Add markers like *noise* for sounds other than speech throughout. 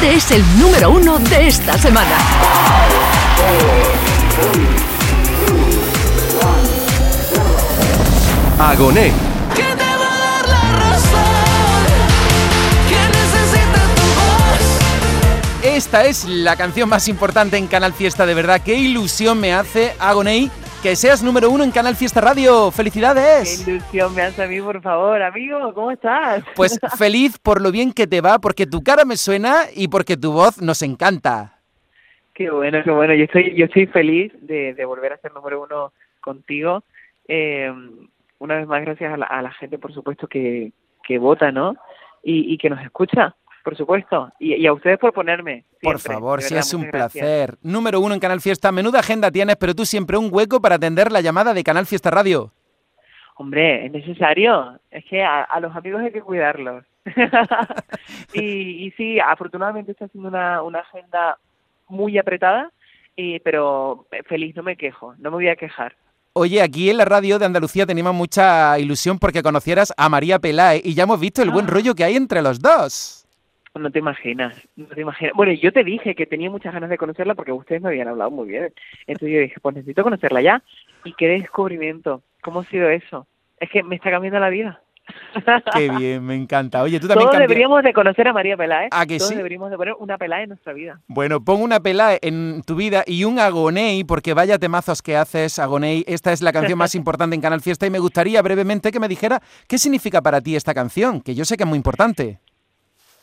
este es el número uno de esta semana. Agoné. Esta es la canción más importante en Canal Fiesta, de verdad. Qué ilusión me hace, Agoney, que seas número uno en Canal Fiesta Radio. ¡Felicidades! Qué ilusión me hace a mí, por favor, amigo. ¿Cómo estás? Pues *laughs* feliz por lo bien que te va, porque tu cara me suena y porque tu voz nos encanta. Qué bueno, qué bueno. Yo estoy, yo estoy feliz de, volver a ser número uno contigo. Eh, una vez más, gracias a la, gente, por supuesto, que, que vota, ¿no? Y, y que nos escucha por supuesto. Y, a ustedes por ponerme. por favor, si es un placer. Número uno en Canal Fiesta. Menuda agenda tienes, pero tú siempre un hueco para atender la llamada de Canal Fiesta Radio. Hombre, es necesario. Es que a, los amigos hay que cuidarlos. *laughs* y, y, sí, afortunadamente está haciendo una, una agenda muy apretada, y, pero feliz, no me quejo, no me voy a quejar. Oye, aquí en la radio de Andalucía teníamos mucha ilusión porque conocieras a María Peláez y ya hemos visto el buen ah. rollo que hay entre los dos. No te imaginas, no te imaginas. Bueno, yo te dije que tenía muchas ganas de conocerla porque ustedes me habían hablado muy bien. Entonces yo dije, pues necesito conocerla ya. Y qué descubrimiento. ¿Cómo ha sido eso? Es que me está cambiando la vida. Qué bien, me encanta. Oye, tú también Todos deberíamos de conocer a María Peláez. ¿A que Todos deberíamos de poner una Peláez en nuestra vida. Bueno, pon una Peláez en tu vida y un Agoney, porque vaya temazos que haces, Agoney. Esta es la canción más *laughs* importante en Canal Fiesta y me gustaría brevemente que me dijera qué significa para ti esta canción, que yo sé que es muy importante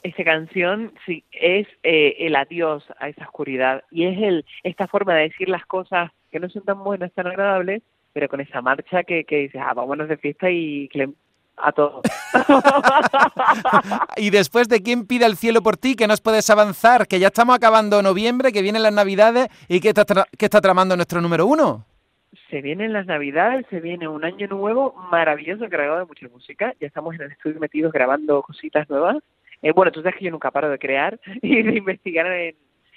esta canción sí, es eh, el adiós a esa oscuridad y es el esta forma de decir las cosas que no son tan buenas, tan agradables, pero con esa marcha que, que dices, ah, vámonos de fiesta y a todos. *laughs* y después de quién pide el cielo por ti, que nos puedes avanzar, que ya estamos acabando noviembre, que vienen las navidades y que está, que está tramando nuestro número uno. Se vienen las navidades, se viene un año nuevo maravilloso cargado de mucha música. Ya estamos en el estudio metidos grabando cositas nuevas eh, bueno, tú sabes que yo nunca paro de crear *laughs* y de investigar en,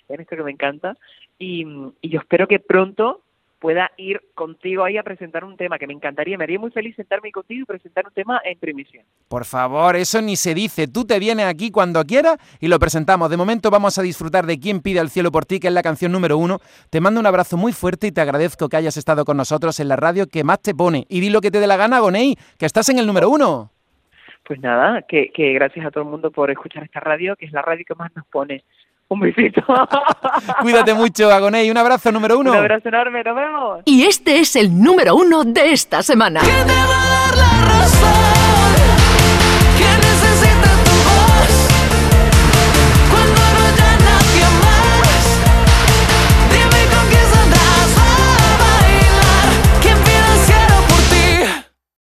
esto que me encanta. Y, yo espero que pronto pueda ir contigo ahí a presentar un tema que me encantaría. Me haría muy feliz sentarme contigo y presentar un tema en primicia. Por favor, eso ni se dice. Tú te vienes aquí cuando quieras y lo presentamos. De momento vamos a disfrutar de Quién pide al cielo por ti, que es la canción número uno. Te mando un abrazo muy fuerte y te agradezco que hayas estado con nosotros en la radio que más te pone. Y di lo que te dé la gana, Gonei, que estás en el número uno pues nada, que, que gracias a todo el mundo por escuchar esta radio, que es la radio que más nos pone. Un besito. *laughs* Cuídate mucho, Agoney. Un abrazo número uno. Un abrazo enorme, nos vemos. Y este es el número uno de esta semana.